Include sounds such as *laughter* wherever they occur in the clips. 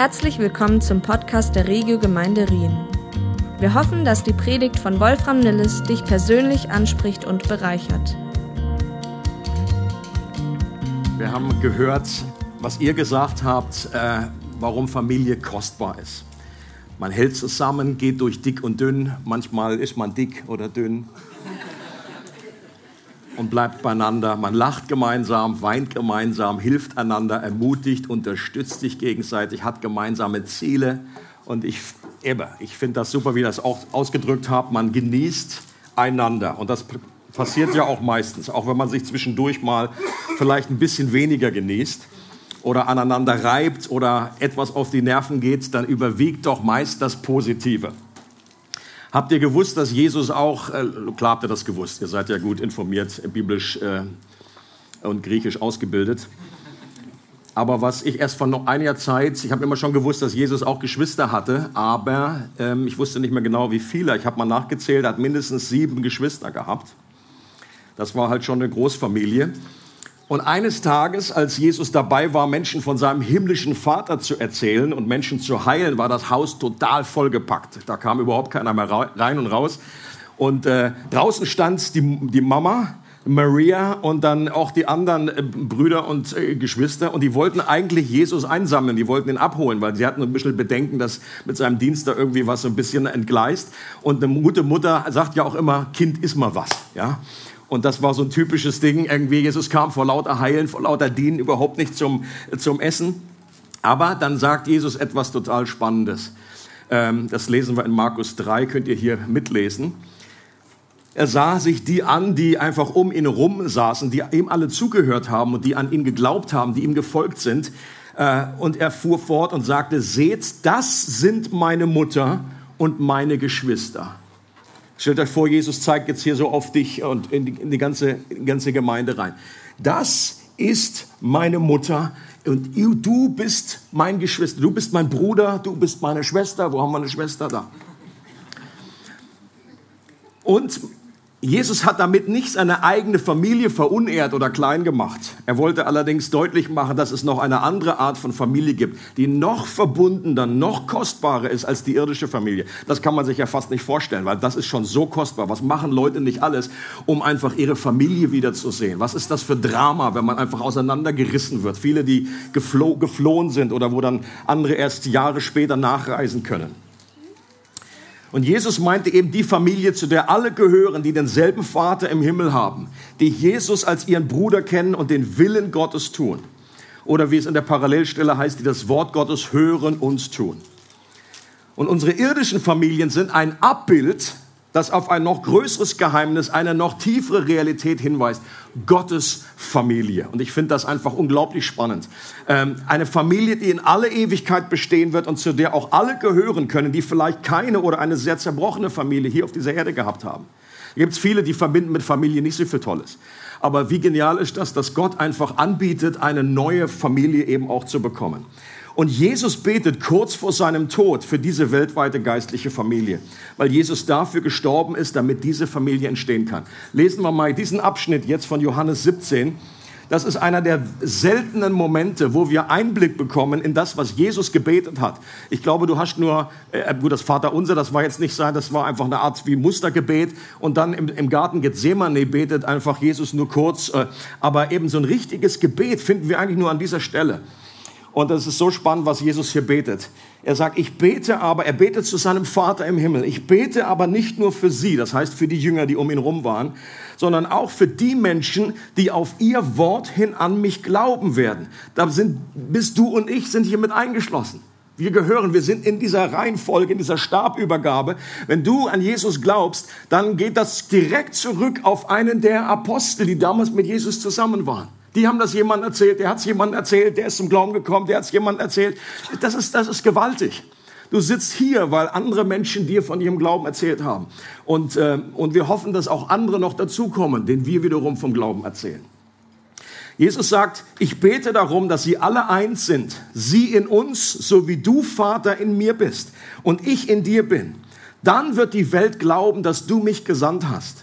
Herzlich willkommen zum Podcast der Regio Gemeinde Rien. Wir hoffen, dass die Predigt von Wolfram Nilles dich persönlich anspricht und bereichert. Wir haben gehört, was ihr gesagt habt, äh, warum Familie kostbar ist. Man hält zusammen, geht durch dick und dünn. Manchmal ist man dick oder dünn und bleibt beieinander. Man lacht gemeinsam, weint gemeinsam, hilft einander, ermutigt, unterstützt sich gegenseitig, hat gemeinsame Ziele. Und ich, ich finde das super, wie ihr das auch ausgedrückt habt. Man genießt einander. Und das passiert ja auch meistens, auch wenn man sich zwischendurch mal vielleicht ein bisschen weniger genießt oder aneinander reibt oder etwas auf die Nerven geht, dann überwiegt doch meist das Positive. Habt ihr gewusst, dass Jesus auch, äh, klar habt ihr das gewusst, ihr seid ja gut informiert, biblisch äh, und griechisch ausgebildet. Aber was ich erst vor einiger Zeit, ich habe immer schon gewusst, dass Jesus auch Geschwister hatte, aber ähm, ich wusste nicht mehr genau, wie viele. Ich habe mal nachgezählt, er hat mindestens sieben Geschwister gehabt. Das war halt schon eine Großfamilie. Und eines Tages, als Jesus dabei war, Menschen von seinem himmlischen Vater zu erzählen und Menschen zu heilen, war das Haus total vollgepackt. Da kam überhaupt keiner mehr rein und raus. Und äh, draußen stand die, die Mama, Maria und dann auch die anderen äh, Brüder und äh, Geschwister und die wollten eigentlich Jesus einsammeln, die wollten ihn abholen, weil sie hatten ein bisschen Bedenken, dass mit seinem Dienst da irgendwie was so ein bisschen entgleist und eine gute Mutter sagt ja auch immer, Kind ist mal was, ja. Und das war so ein typisches Ding. Irgendwie, Jesus kam vor lauter Heilen, vor lauter Dienen überhaupt nicht zum, zum Essen. Aber dann sagt Jesus etwas total Spannendes. Ähm, das lesen wir in Markus 3, könnt ihr hier mitlesen. Er sah sich die an, die einfach um ihn rum saßen, die ihm alle zugehört haben und die an ihn geglaubt haben, die ihm gefolgt sind. Äh, und er fuhr fort und sagte, seht, das sind meine Mutter und meine Geschwister. Stellt euch vor, Jesus zeigt jetzt hier so auf dich und in die, in die ganze, in die ganze Gemeinde rein. Das ist meine Mutter und du bist mein Geschwister, du bist mein Bruder, du bist meine Schwester. Wo haben wir eine Schwester da? Und Jesus hat damit nicht seine eigene Familie verunehrt oder klein gemacht. Er wollte allerdings deutlich machen, dass es noch eine andere Art von Familie gibt, die noch verbundener, noch kostbarer ist als die irdische Familie. Das kann man sich ja fast nicht vorstellen, weil das ist schon so kostbar. Was machen Leute nicht alles, um einfach ihre Familie wiederzusehen? Was ist das für Drama, wenn man einfach auseinandergerissen wird? Viele, die gefloh geflohen sind oder wo dann andere erst Jahre später nachreisen können. Und Jesus meinte eben die Familie, zu der alle gehören, die denselben Vater im Himmel haben, die Jesus als ihren Bruder kennen und den Willen Gottes tun. Oder wie es in der Parallelstelle heißt, die das Wort Gottes hören und tun. Und unsere irdischen Familien sind ein Abbild das auf ein noch größeres Geheimnis, eine noch tiefere Realität hinweist. Gottes Familie. Und ich finde das einfach unglaublich spannend. Ähm, eine Familie, die in alle Ewigkeit bestehen wird und zu der auch alle gehören können, die vielleicht keine oder eine sehr zerbrochene Familie hier auf dieser Erde gehabt haben. Da gibt es viele, die verbinden mit Familie nicht so viel Tolles. Aber wie genial ist das, dass Gott einfach anbietet, eine neue Familie eben auch zu bekommen. Und Jesus betet kurz vor seinem Tod für diese weltweite geistliche Familie, weil Jesus dafür gestorben ist, damit diese Familie entstehen kann. Lesen wir mal diesen Abschnitt jetzt von Johannes 17. Das ist einer der seltenen Momente, wo wir Einblick bekommen in das, was Jesus gebetet hat. Ich glaube, du hast nur, äh, gut, das Vaterunser, das war jetzt nicht sein, das war einfach eine Art wie Mustergebet. Und dann im, im Garten Gethsemane betet einfach Jesus nur kurz. Äh, aber eben so ein richtiges Gebet finden wir eigentlich nur an dieser Stelle. Und das ist so spannend, was Jesus hier betet. Er sagt, ich bete aber, er betet zu seinem Vater im Himmel. Ich bete aber nicht nur für sie, das heißt für die Jünger, die um ihn rum waren, sondern auch für die Menschen, die auf ihr Wort hin an mich glauben werden. Da sind, bist du und ich sind hier mit eingeschlossen. Wir gehören, wir sind in dieser Reihenfolge, in dieser Stabübergabe. Wenn du an Jesus glaubst, dann geht das direkt zurück auf einen der Apostel, die damals mit Jesus zusammen waren. Die haben das jemandem erzählt, der hat es jemandem erzählt, der ist zum Glauben gekommen, der hat es jemandem erzählt. Das ist, das ist gewaltig. Du sitzt hier, weil andere Menschen dir von ihrem Glauben erzählt haben. Und, äh, und wir hoffen, dass auch andere noch dazukommen, denen wir wiederum vom Glauben erzählen. Jesus sagt, ich bete darum, dass sie alle eins sind. Sie in uns, so wie du, Vater, in mir bist und ich in dir bin. Dann wird die Welt glauben, dass du mich gesandt hast.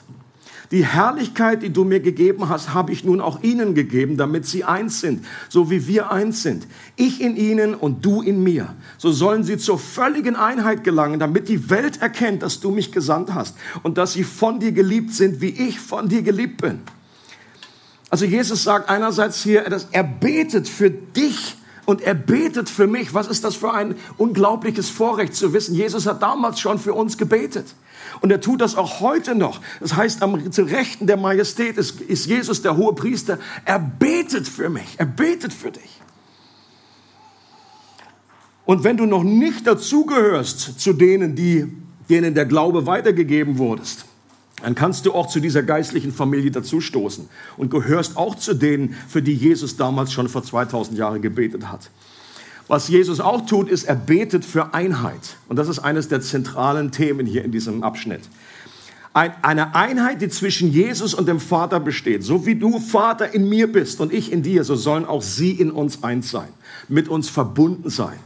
Die Herrlichkeit, die du mir gegeben hast, habe ich nun auch ihnen gegeben, damit sie eins sind, so wie wir eins sind. Ich in ihnen und du in mir. So sollen sie zur völligen Einheit gelangen, damit die Welt erkennt, dass du mich gesandt hast und dass sie von dir geliebt sind, wie ich von dir geliebt bin. Also Jesus sagt einerseits hier, dass er betet für dich und er betet für mich. Was ist das für ein unglaubliches Vorrecht zu wissen? Jesus hat damals schon für uns gebetet. Und er tut das auch heute noch. Das heißt, am zu Rechten der Majestät ist, ist Jesus der hohe Priester. Er betet für mich. Er betet für dich. Und wenn du noch nicht dazugehörst zu denen, die, denen der Glaube weitergegeben wurdest, dann kannst du auch zu dieser geistlichen Familie dazustoßen und gehörst auch zu denen, für die Jesus damals schon vor 2000 Jahren gebetet hat. Was Jesus auch tut, ist, er betet für Einheit. Und das ist eines der zentralen Themen hier in diesem Abschnitt. Eine Einheit, die zwischen Jesus und dem Vater besteht. So wie du Vater in mir bist und ich in dir, so sollen auch sie in uns eins sein, mit uns verbunden sein.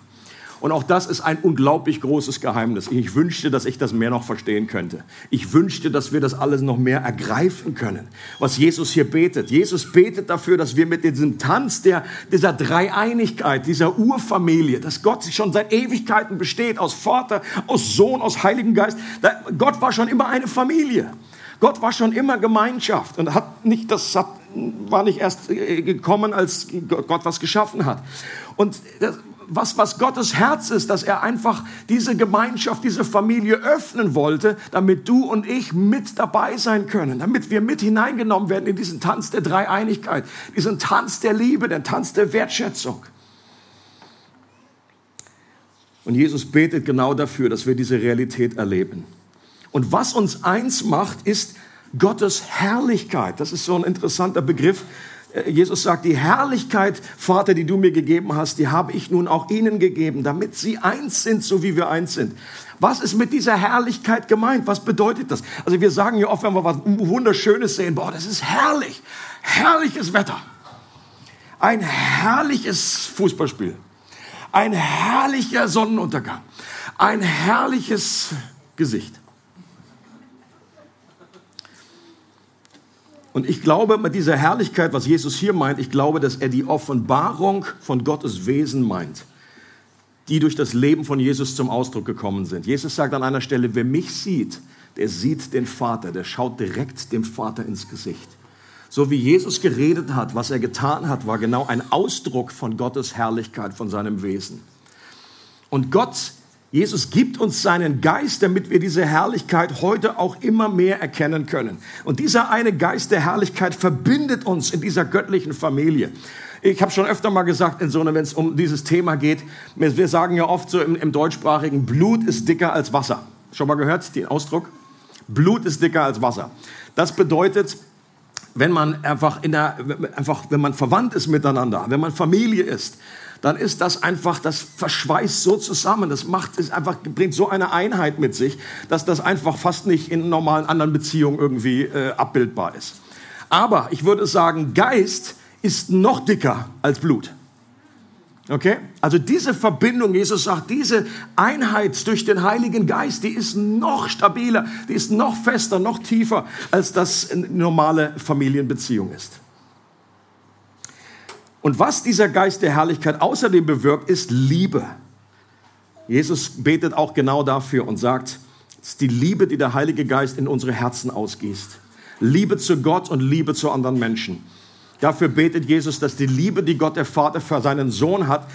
Und auch das ist ein unglaublich großes Geheimnis. Ich wünschte, dass ich das mehr noch verstehen könnte. Ich wünschte, dass wir das alles noch mehr ergreifen können, was Jesus hier betet. Jesus betet dafür, dass wir mit diesem Tanz der, dieser Dreieinigkeit, dieser Urfamilie, dass Gott schon seit Ewigkeiten besteht, aus Vater, aus Sohn, aus Heiligen Geist. Gott war schon immer eine Familie. Gott war schon immer Gemeinschaft und hat nicht, das hat, war nicht erst äh, gekommen, als Gott was geschaffen hat. Und das, was, was Gottes Herz ist, dass er einfach diese Gemeinschaft, diese Familie öffnen wollte, damit du und ich mit dabei sein können, damit wir mit hineingenommen werden in diesen Tanz der Dreieinigkeit, diesen Tanz der Liebe, den Tanz der Wertschätzung. Und Jesus betet genau dafür, dass wir diese Realität erleben. Und was uns eins macht, ist Gottes Herrlichkeit. Das ist so ein interessanter Begriff, Jesus sagt, die Herrlichkeit, Vater, die du mir gegeben hast, die habe ich nun auch ihnen gegeben, damit sie eins sind, so wie wir eins sind. Was ist mit dieser Herrlichkeit gemeint? Was bedeutet das? Also wir sagen ja oft, wenn wir was Wunderschönes sehen, boah, das ist herrlich, herrliches Wetter. Ein herrliches Fußballspiel. Ein herrlicher Sonnenuntergang. Ein herrliches Gesicht. Und ich glaube, mit dieser Herrlichkeit, was Jesus hier meint, ich glaube, dass er die Offenbarung von Gottes Wesen meint, die durch das Leben von Jesus zum Ausdruck gekommen sind. Jesus sagt an einer Stelle, wer mich sieht, der sieht den Vater, der schaut direkt dem Vater ins Gesicht. So wie Jesus geredet hat, was er getan hat, war genau ein Ausdruck von Gottes Herrlichkeit, von seinem Wesen. Und Gott Jesus gibt uns seinen Geist, damit wir diese Herrlichkeit heute auch immer mehr erkennen können. Und dieser eine Geist der Herrlichkeit verbindet uns in dieser göttlichen Familie. Ich habe schon öfter mal gesagt, in so wenn es um dieses Thema geht, wir sagen ja oft so im, im deutschsprachigen, Blut ist dicker als Wasser. Schon mal gehört den Ausdruck? Blut ist dicker als Wasser. Das bedeutet, wenn man einfach in der, einfach, wenn man verwandt ist miteinander, wenn man Familie ist, dann ist das einfach, das verschweißt so zusammen, das macht es einfach, bringt so eine Einheit mit sich, dass das einfach fast nicht in normalen anderen Beziehungen irgendwie äh, abbildbar ist. Aber ich würde sagen, Geist ist noch dicker als Blut. Okay? Also diese Verbindung, Jesus sagt, diese Einheit durch den Heiligen Geist, die ist noch stabiler, die ist noch fester, noch tiefer, als das normale Familienbeziehung ist. Und was dieser Geist der Herrlichkeit außerdem bewirkt, ist Liebe. Jesus betet auch genau dafür und sagt, es ist die Liebe, die der Heilige Geist in unsere Herzen ausgießt. Liebe zu Gott und Liebe zu anderen Menschen. Dafür betet Jesus, dass die Liebe, die Gott der Vater für seinen Sohn hat,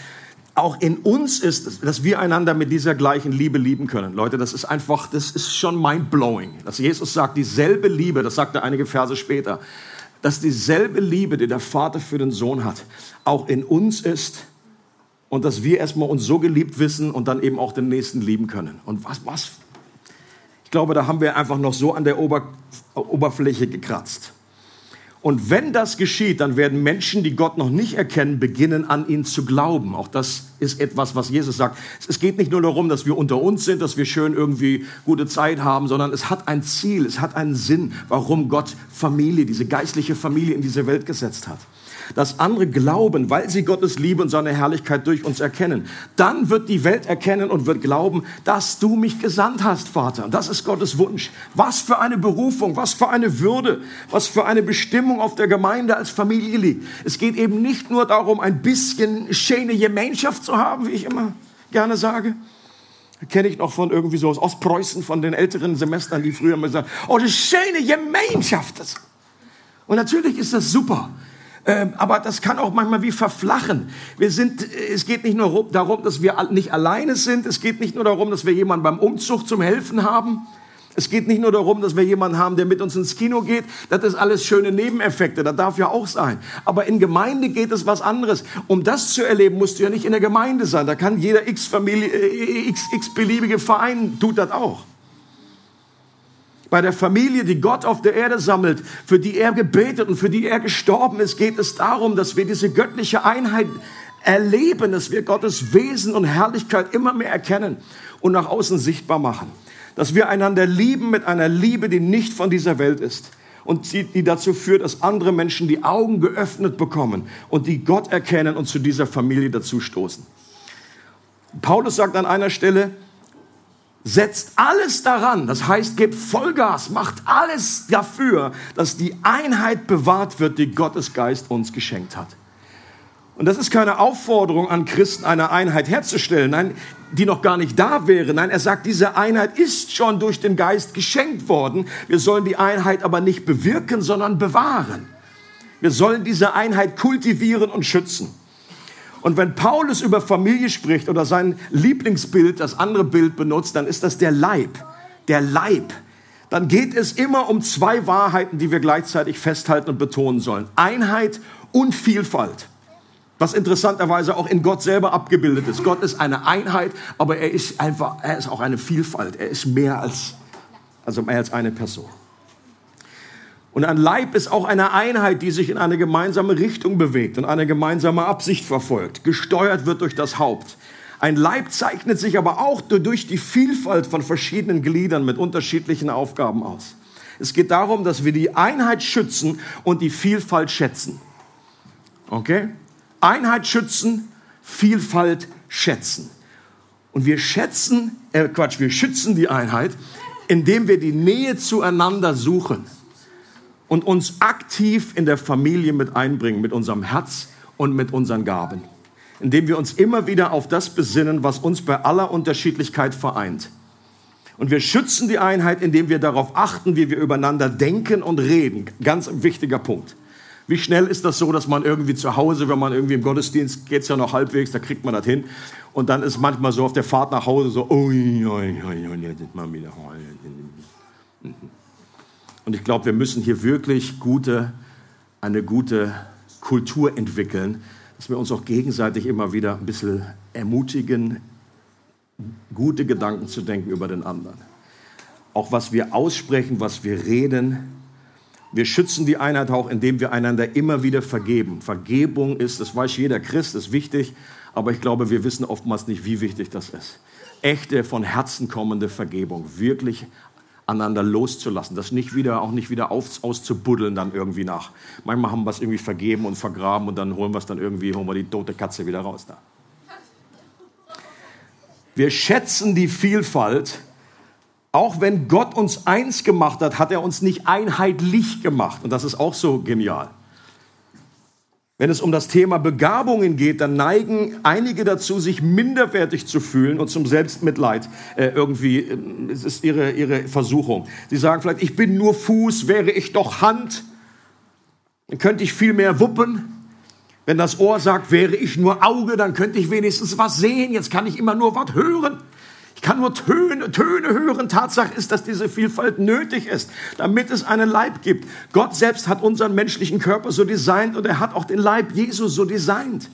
auch in uns ist, dass wir einander mit dieser gleichen Liebe lieben können. Leute, das ist einfach, das ist schon mind-blowing. Dass Jesus sagt, dieselbe Liebe, das sagt er einige Verse später, dass dieselbe Liebe, die der Vater für den Sohn hat, auch in uns ist und dass wir erstmal uns so geliebt wissen und dann eben auch den Nächsten lieben können. Und was, was? Ich glaube, da haben wir einfach noch so an der Ober Oberfläche gekratzt. Und wenn das geschieht, dann werden Menschen, die Gott noch nicht erkennen, beginnen an ihn zu glauben. Auch das ist etwas, was Jesus sagt. Es geht nicht nur darum, dass wir unter uns sind, dass wir schön irgendwie gute Zeit haben, sondern es hat ein Ziel, es hat einen Sinn, warum Gott Familie, diese geistliche Familie in diese Welt gesetzt hat. Dass andere glauben, weil sie Gottes Liebe und seine Herrlichkeit durch uns erkennen. Dann wird die Welt erkennen und wird glauben, dass du mich gesandt hast, Vater. Das ist Gottes Wunsch. Was für eine Berufung, was für eine Würde, was für eine Bestimmung auf der Gemeinde als Familie liegt. Es geht eben nicht nur darum, ein bisschen schöne Gemeinschaft zu haben, wie ich immer gerne sage, Kenne ich noch von irgendwie so aus Ostpreußen, von den älteren Semestern, die früher mal sagen, oh, das schöne Gemeinschaft. Und natürlich ist das super. Ähm, aber das kann auch manchmal wie verflachen. Wir sind, es geht nicht nur darum, dass wir nicht alleine sind. Es geht nicht nur darum, dass wir jemanden beim Umzug zum Helfen haben. Es geht nicht nur darum, dass wir jemanden haben, der mit uns ins Kino geht. Das ist alles schöne Nebeneffekte. Das darf ja auch sein. Aber in Gemeinde geht es was anderes. Um das zu erleben, musst du ja nicht in der Gemeinde sein. Da kann jeder äh, x, x beliebige Verein tut das auch. Bei der Familie, die Gott auf der Erde sammelt, für die er gebetet und für die er gestorben ist, geht es darum, dass wir diese göttliche Einheit erleben, dass wir Gottes Wesen und Herrlichkeit immer mehr erkennen und nach außen sichtbar machen dass wir einander lieben mit einer Liebe, die nicht von dieser Welt ist und die, dazu führt, dass andere Menschen die Augen geöffnet bekommen und die Gott erkennen und zu dieser Familie dazu stoßen. Paulus sagt an einer Stelle, setzt alles daran, das heißt, gebt Vollgas, macht alles dafür, dass die Einheit bewahrt wird, die Gottes Geist uns geschenkt hat. Und das ist keine Aufforderung an Christen, eine Einheit herzustellen, nein, die noch gar nicht da wäre. Nein, er sagt, diese Einheit ist schon durch den Geist geschenkt worden. Wir sollen die Einheit aber nicht bewirken, sondern bewahren. Wir sollen diese Einheit kultivieren und schützen. Und wenn Paulus über Familie spricht oder sein Lieblingsbild, das andere Bild benutzt, dann ist das der Leib. Der Leib. Dann geht es immer um zwei Wahrheiten, die wir gleichzeitig festhalten und betonen sollen. Einheit und Vielfalt was interessanterweise auch in Gott selber abgebildet ist. Gott ist eine Einheit, aber er ist einfach, er ist auch eine Vielfalt. Er ist mehr als, also mehr als eine Person. Und ein Leib ist auch eine Einheit, die sich in eine gemeinsame Richtung bewegt und eine gemeinsame Absicht verfolgt, gesteuert wird durch das Haupt. Ein Leib zeichnet sich aber auch durch die Vielfalt von verschiedenen Gliedern mit unterschiedlichen Aufgaben aus. Es geht darum, dass wir die Einheit schützen und die Vielfalt schätzen. Okay? Einheit schützen, Vielfalt schätzen. Und wir schätzen, äh Quatsch, wir schützen die Einheit, indem wir die Nähe zueinander suchen und uns aktiv in der Familie mit einbringen, mit unserem Herz und mit unseren Gaben. Indem wir uns immer wieder auf das besinnen, was uns bei aller Unterschiedlichkeit vereint. Und wir schützen die Einheit, indem wir darauf achten, wie wir übereinander denken und reden. Ganz wichtiger Punkt. Wie schnell ist das so, dass man irgendwie zu Hause, wenn man irgendwie im Gottesdienst geht es ja noch halbwegs, da kriegt man das hin. Und dann ist manchmal so auf der Fahrt nach Hause so, ui, ui, ui, ui, jetzt mal wieder. Und ich glaube, wir müssen hier wirklich gute, eine gute Kultur entwickeln, dass wir uns auch gegenseitig immer wieder ein bisschen ermutigen, gute Gedanken zu denken über den anderen. Auch was wir aussprechen, was wir reden, wir schützen die Einheit auch, indem wir einander immer wieder vergeben. Vergebung ist, das weiß jeder Christ, ist wichtig, aber ich glaube, wir wissen oftmals nicht, wie wichtig das ist. Echte, von Herzen kommende Vergebung, wirklich aneinander loszulassen, das nicht wieder, auch nicht wieder auf, auszubuddeln dann irgendwie nach. Manchmal haben wir es irgendwie vergeben und vergraben und dann holen wir es dann irgendwie, holen wir die tote Katze wieder raus da. Wir schätzen die Vielfalt auch wenn Gott uns eins gemacht hat, hat er uns nicht einheitlich gemacht. Und das ist auch so genial. Wenn es um das Thema Begabungen geht, dann neigen einige dazu, sich minderwertig zu fühlen und zum Selbstmitleid äh, irgendwie, äh, es ist ihre, ihre Versuchung. Sie sagen vielleicht, ich bin nur Fuß, wäre ich doch Hand, dann könnte ich viel mehr wuppen. Wenn das Ohr sagt, wäre ich nur Auge, dann könnte ich wenigstens was sehen. Jetzt kann ich immer nur was hören. Ich kann nur Töne, Töne hören. Tatsache ist, dass diese Vielfalt nötig ist, damit es einen Leib gibt. Gott selbst hat unseren menschlichen Körper so designt und er hat auch den Leib Jesus so designt.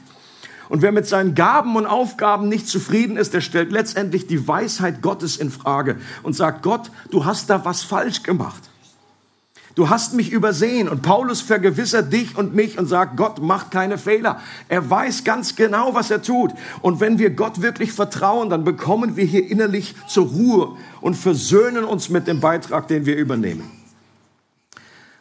Und wer mit seinen Gaben und Aufgaben nicht zufrieden ist, der stellt letztendlich die Weisheit Gottes in Frage und sagt, Gott, du hast da was falsch gemacht. Du hast mich übersehen. Und Paulus vergewissert dich und mich und sagt, Gott macht keine Fehler. Er weiß ganz genau, was er tut. Und wenn wir Gott wirklich vertrauen, dann bekommen wir hier innerlich zur Ruhe und versöhnen uns mit dem Beitrag, den wir übernehmen.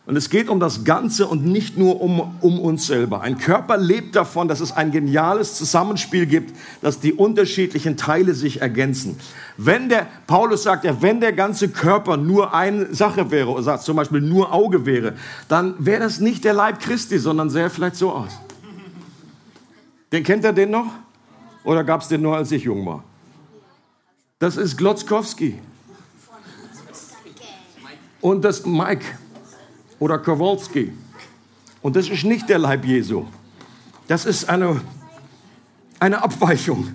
Und es geht um das Ganze und nicht nur um, um uns selber. Ein Körper lebt davon, dass es ein geniales Zusammenspiel gibt, dass die unterschiedlichen Teile sich ergänzen. Wenn der, Paulus sagt ja, wenn der ganze Körper nur eine Sache wäre, oder sagt zum Beispiel nur Auge wäre, dann wäre das nicht der Leib Christi, sondern sähe vielleicht so aus. Den kennt er den noch? Oder gab es den nur, als ich jung war? Das ist Glotzkowski. Und das Mike oder Kowalski. Und das ist nicht der Leib Jesu. Das ist eine, eine Abweichung.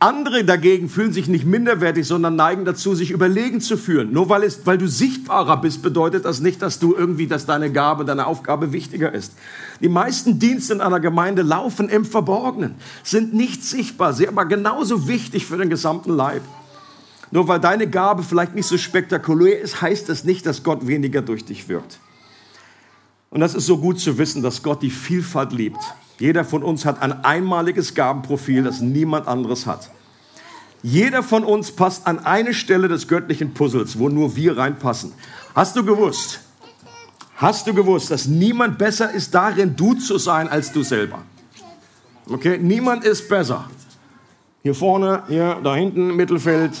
Andere dagegen fühlen sich nicht minderwertig, sondern neigen dazu, sich überlegen zu fühlen. Nur weil, es, weil du sichtbarer bist, bedeutet das nicht, dass du irgendwie, dass deine Gabe, deine Aufgabe wichtiger ist. Die meisten Dienste in einer Gemeinde laufen im Verborgenen, sind nicht sichtbar, sind aber genauso wichtig für den gesamten Leib. Nur weil deine Gabe vielleicht nicht so spektakulär ist, heißt das nicht, dass Gott weniger durch dich wirkt. Und das ist so gut zu wissen, dass Gott die Vielfalt liebt. Jeder von uns hat ein einmaliges Gabenprofil, das niemand anderes hat. Jeder von uns passt an eine Stelle des göttlichen Puzzles, wo nur wir reinpassen. Hast du gewusst? Hast du gewusst, dass niemand besser ist darin, du zu sein, als du selber? Okay, niemand ist besser. Hier vorne, hier, da hinten, Mittelfeld,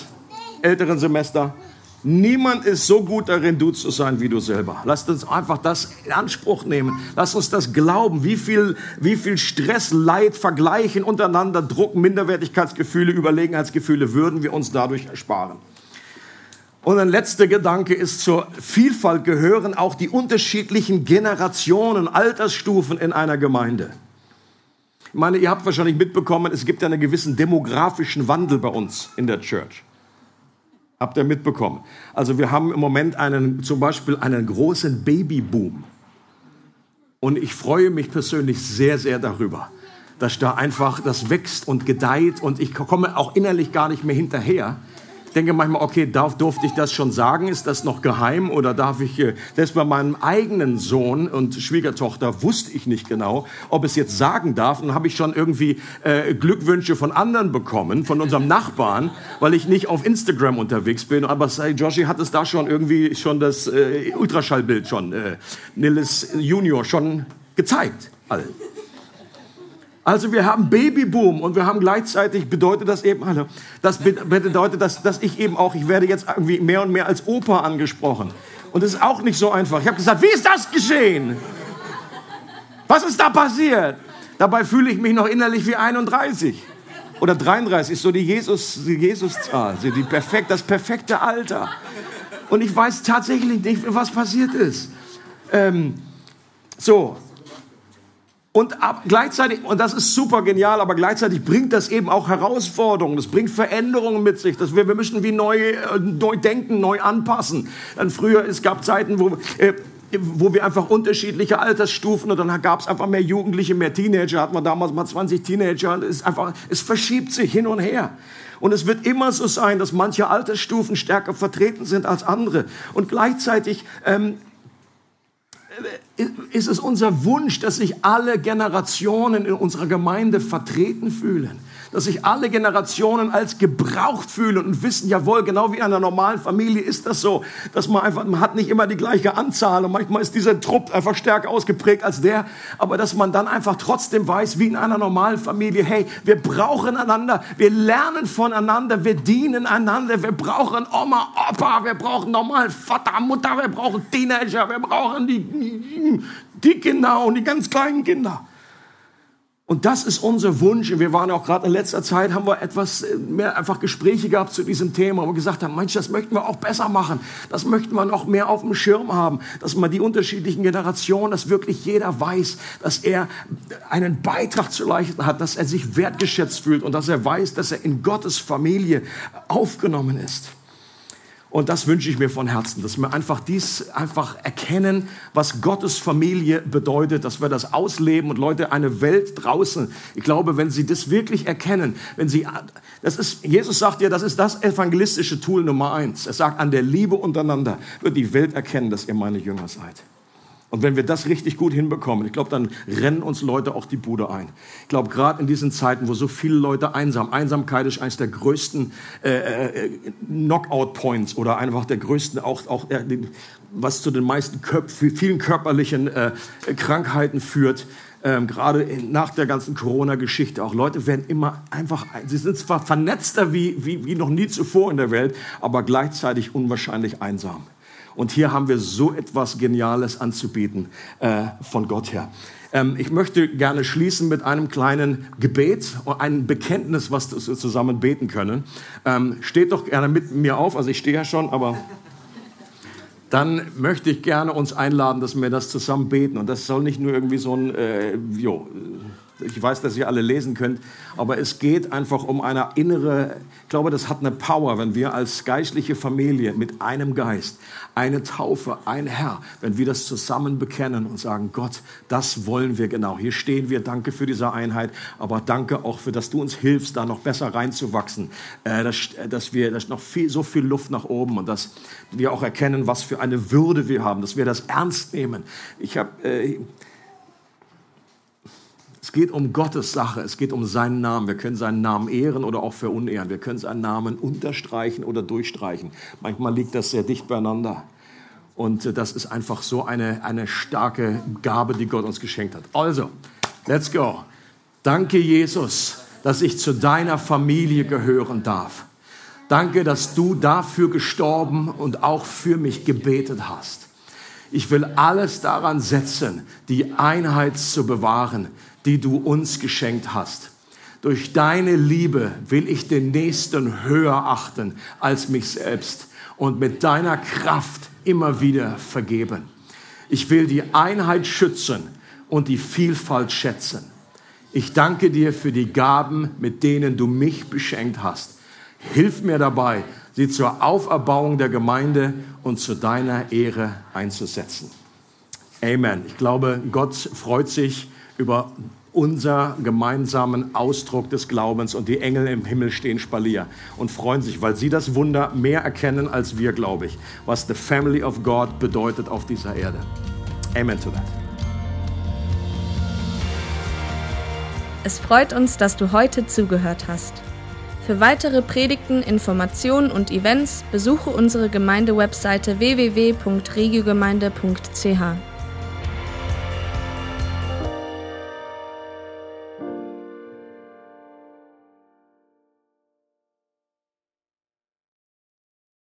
älteren Semester. Niemand ist so gut darin, du zu sein, wie du selber. Lasst uns einfach das in Anspruch nehmen. Lasst uns das glauben. Wie viel, wie viel Stress, Leid, Vergleichen untereinander, Druck, Minderwertigkeitsgefühle, Überlegenheitsgefühle würden wir uns dadurch ersparen. Und ein letzter Gedanke ist, zur Vielfalt gehören auch die unterschiedlichen Generationen, Altersstufen in einer Gemeinde. Ich meine, ihr habt wahrscheinlich mitbekommen, es gibt einen gewissen demografischen Wandel bei uns in der Church. Habt ihr mitbekommen? Also wir haben im Moment einen, zum Beispiel einen großen Babyboom. Und ich freue mich persönlich sehr, sehr darüber, dass da einfach das wächst und gedeiht und ich komme auch innerlich gar nicht mehr hinterher, denke manchmal, okay, darf, durfte ich das schon sagen? Ist das noch geheim? Oder darf ich, äh, das bei meinem eigenen Sohn und Schwiegertochter wusste ich nicht genau, ob es jetzt sagen darf. Und habe ich schon irgendwie äh, Glückwünsche von anderen bekommen, von unserem *laughs* Nachbarn, weil ich nicht auf Instagram unterwegs bin. Aber hey, Joshi hat es da schon irgendwie schon das äh, Ultraschallbild schon, äh, Nilles Junior schon gezeigt. Allen. Also wir haben Babyboom und wir haben gleichzeitig, bedeutet das eben, alle, das bedeutet, dass, dass ich eben auch, ich werde jetzt irgendwie mehr und mehr als Opa angesprochen. Und das ist auch nicht so einfach. Ich habe gesagt, wie ist das geschehen? Was ist da passiert? Dabei fühle ich mich noch innerlich wie 31 oder 33 ist so die Jesus die Jesuszahl, die perfekt, das perfekte Alter. Und ich weiß tatsächlich nicht, was passiert ist. Ähm, so, und ab, gleichzeitig, und das ist super genial, aber gleichzeitig bringt das eben auch Herausforderungen, das bringt Veränderungen mit sich. Dass wir, wir müssen wie neu, äh, neu denken, neu anpassen. Dann früher, es gab Zeiten, wo, äh, wo wir einfach unterschiedliche Altersstufen und dann gab es einfach mehr Jugendliche, mehr Teenager, hatten wir damals mal 20 Teenager und es, einfach, es verschiebt sich hin und her. Und es wird immer so sein, dass manche Altersstufen stärker vertreten sind als andere. Und gleichzeitig ähm, ist es unser Wunsch, dass sich alle Generationen in unserer Gemeinde vertreten fühlen dass sich alle Generationen als gebraucht fühlen und wissen, jawohl, genau wie in einer normalen Familie ist das so, dass man einfach, man hat nicht immer die gleiche Anzahl und manchmal ist dieser Trupp einfach stärker ausgeprägt als der, aber dass man dann einfach trotzdem weiß, wie in einer normalen Familie, hey, wir brauchen einander, wir lernen voneinander, wir dienen einander, wir brauchen Oma, Opa, wir brauchen normal Vater, Mutter, wir brauchen Teenager, wir brauchen die, die Kinder und die ganz kleinen Kinder. Und das ist unser Wunsch. Wir waren auch gerade in letzter Zeit, haben wir etwas äh, mehr einfach Gespräche gehabt zu diesem Thema, wo wir gesagt haben, Mensch, das möchten wir auch besser machen. Das möchten wir noch mehr auf dem Schirm haben, dass man die unterschiedlichen Generationen, dass wirklich jeder weiß, dass er einen Beitrag zu leisten hat, dass er sich wertgeschätzt fühlt und dass er weiß, dass er in Gottes Familie aufgenommen ist. Und das wünsche ich mir von Herzen, dass wir einfach dies einfach erkennen, was Gottes Familie bedeutet, dass wir das ausleben und Leute eine Welt draußen. Ich glaube, wenn sie das wirklich erkennen, wenn sie, das ist, Jesus sagt ja, das ist das evangelistische Tool Nummer eins. Er sagt, an der Liebe untereinander wird die Welt erkennen, dass ihr meine Jünger seid. Und wenn wir das richtig gut hinbekommen, ich glaube, dann rennen uns Leute auch die Bude ein. Ich glaube, gerade in diesen Zeiten, wo so viele Leute einsam, Einsamkeit ist eines der größten äh, äh, Knockout-Points oder einfach der größten, auch, auch äh, was zu den meisten Köp vielen körperlichen äh, Krankheiten führt. Ähm, gerade nach der ganzen Corona-Geschichte auch. Leute werden immer einfach, sie sind zwar vernetzter wie, wie, wie noch nie zuvor in der Welt, aber gleichzeitig unwahrscheinlich einsam. Und hier haben wir so etwas Geniales anzubieten äh, von Gott her. Ähm, ich möchte gerne schließen mit einem kleinen Gebet, ein Bekenntnis, was wir zusammen beten können. Ähm, steht doch gerne mit mir auf, also ich stehe ja schon, aber dann möchte ich gerne uns einladen, dass wir das zusammen beten. Und das soll nicht nur irgendwie so ein, äh, jo, ich weiß, dass ihr alle lesen könnt, aber es geht einfach um eine innere, ich glaube, das hat eine Power, wenn wir als geistliche Familie mit einem Geist, eine Taufe, ein Herr, wenn wir das zusammen bekennen und sagen, Gott, das wollen wir genau. Hier stehen wir, danke für diese Einheit, aber danke auch für, dass du uns hilfst, da noch besser reinzuwachsen, äh, dass, dass wir, dass noch viel, so viel Luft nach oben und dass wir auch erkennen, was für eine Würde wir haben, dass wir das ernst nehmen. Ich habe, äh, es geht um Gottes Sache, es geht um seinen Namen. Wir können seinen Namen ehren oder auch verunehren. Wir können seinen Namen unterstreichen oder durchstreichen. Manchmal liegt das sehr dicht beieinander. Und äh, das ist einfach so eine, eine starke Gabe, die Gott uns geschenkt hat. Also, let's go. Danke, Jesus, dass ich zu deiner Familie gehören darf. Danke, dass du dafür gestorben und auch für mich gebetet hast. Ich will alles daran setzen, die Einheit zu bewahren, die du uns geschenkt hast. Durch deine Liebe will ich den Nächsten höher achten als mich selbst und mit deiner Kraft immer wieder vergeben. Ich will die Einheit schützen und die Vielfalt schätzen. Ich danke dir für die Gaben, mit denen du mich beschenkt hast. Hilf mir dabei, sie zur Auferbauung der Gemeinde und zu deiner Ehre einzusetzen. Amen. Ich glaube, Gott freut sich über unser gemeinsamen Ausdruck des Glaubens und die Engel im Himmel stehen Spalier und freuen sich, weil sie das Wunder mehr erkennen als wir, glaube ich, was the family of God bedeutet auf dieser Erde. Amen to that. Es freut uns, dass du heute zugehört hast. Für weitere Predigten, Informationen und Events besuche unsere Gemeindewebseite www.regiogemeinde.ch.